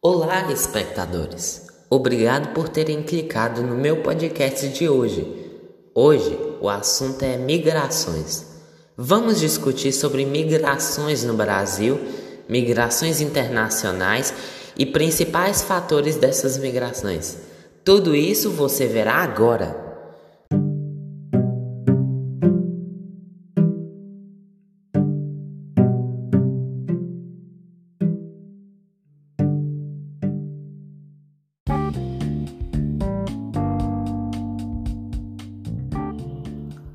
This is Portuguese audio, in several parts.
Olá, espectadores! Obrigado por terem clicado no meu podcast de hoje. Hoje o assunto é migrações. Vamos discutir sobre migrações no Brasil, migrações internacionais e principais fatores dessas migrações. Tudo isso você verá agora.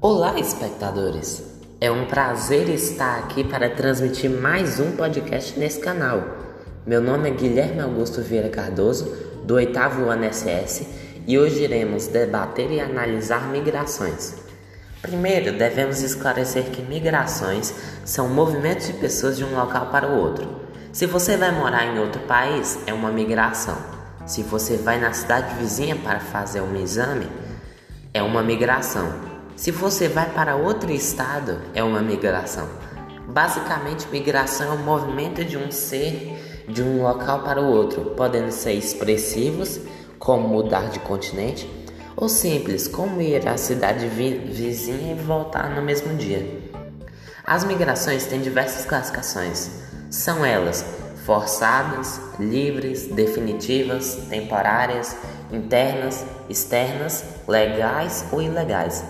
Olá, espectadores! É um prazer estar aqui para transmitir mais um podcast nesse canal. Meu nome é Guilherme Augusto Vieira Cardoso, do oitavo ano SS, e hoje iremos debater e analisar migrações. Primeiro, devemos esclarecer que migrações são movimentos de pessoas de um local para o outro. Se você vai morar em outro país, é uma migração. Se você vai na cidade vizinha para fazer um exame, é uma migração. Se você vai para outro estado, é uma migração. Basicamente, migração é o movimento de um ser de um local para o outro, podendo ser expressivos, como mudar de continente, ou simples, como ir à cidade vi vizinha e voltar no mesmo dia. As migrações têm diversas classificações. São elas forçadas, livres, definitivas, temporárias, internas, externas, legais ou ilegais.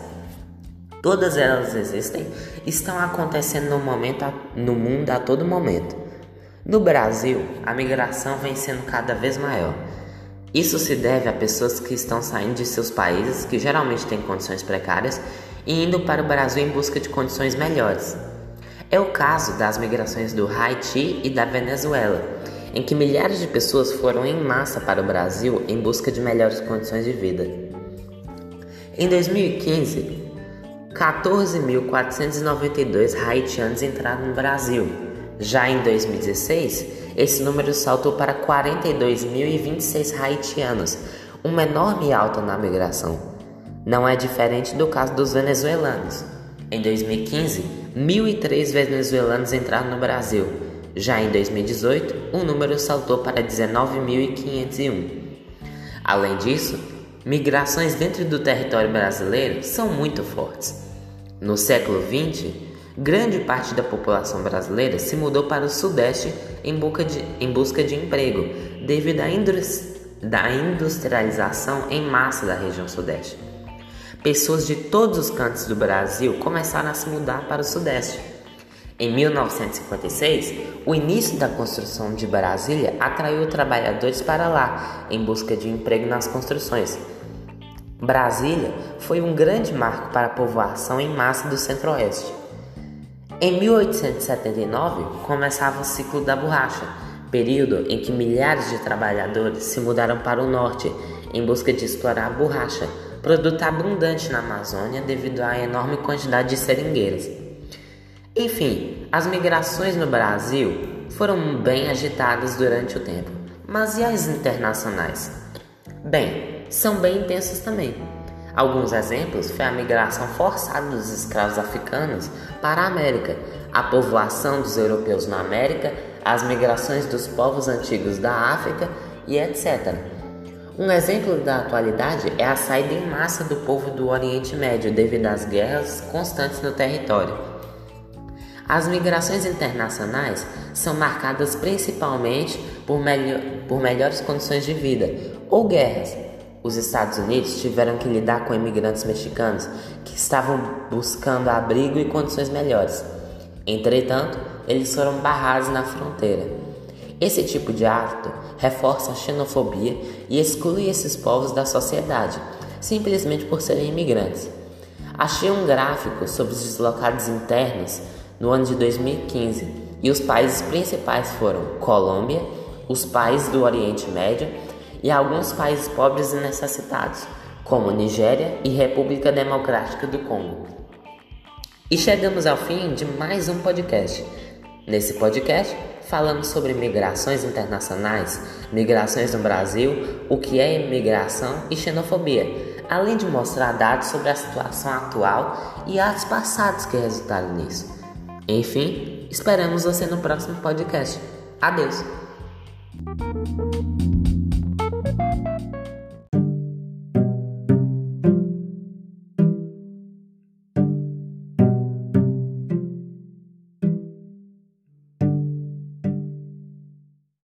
Todas elas existem, estão acontecendo no, momento, no mundo a todo momento. No Brasil, a migração vem sendo cada vez maior. Isso se deve a pessoas que estão saindo de seus países, que geralmente têm condições precárias, e indo para o Brasil em busca de condições melhores. É o caso das migrações do Haiti e da Venezuela, em que milhares de pessoas foram em massa para o Brasil em busca de melhores condições de vida. Em 2015, 14.492 haitianos entraram no Brasil. Já em 2016, esse número saltou para 42.026 haitianos, uma enorme alta na migração. Não é diferente do caso dos venezuelanos. Em 2015, 1.003 venezuelanos entraram no Brasil. Já em 2018, o número saltou para 19.501. Além disso, migrações dentro do território brasileiro são muito fortes. No século XX, grande parte da população brasileira se mudou para o Sudeste em busca de, em busca de emprego, devido à da industrialização em massa da região Sudeste. Pessoas de todos os cantos do Brasil começaram a se mudar para o Sudeste. Em 1956, o início da construção de Brasília atraiu trabalhadores para lá em busca de emprego nas construções. Brasília foi um grande marco para a povoação em massa do Centro-Oeste. Em 1879, começava o ciclo da borracha, período em que milhares de trabalhadores se mudaram para o norte em busca de explorar a borracha, produto abundante na Amazônia devido à enorme quantidade de seringueiras. Enfim, as migrações no Brasil foram bem agitadas durante o tempo, mas e as internacionais? Bem, são bem intensas também. Alguns exemplos foi a migração forçada dos escravos africanos para a América, a povoação dos europeus na América, as migrações dos povos antigos da África e etc. Um exemplo da atualidade é a saída em massa do povo do Oriente Médio devido às guerras constantes no território. As migrações internacionais são marcadas principalmente por, melhor, por melhores condições de vida ou guerras, os Estados Unidos tiveram que lidar com imigrantes mexicanos que estavam buscando abrigo e condições melhores. Entretanto, eles foram barrados na fronteira. Esse tipo de ato reforça a xenofobia e exclui esses povos da sociedade, simplesmente por serem imigrantes. Achei um gráfico sobre os deslocados internos no ano de 2015 e os países principais foram Colômbia, os países do Oriente Médio e alguns países pobres e necessitados, como Nigéria e República Democrática do Congo. E chegamos ao fim de mais um podcast. Nesse podcast, falamos sobre migrações internacionais, migrações no Brasil, o que é imigração e xenofobia, além de mostrar dados sobre a situação atual e atos passados que resultaram nisso. Enfim, esperamos você no próximo podcast. Adeus!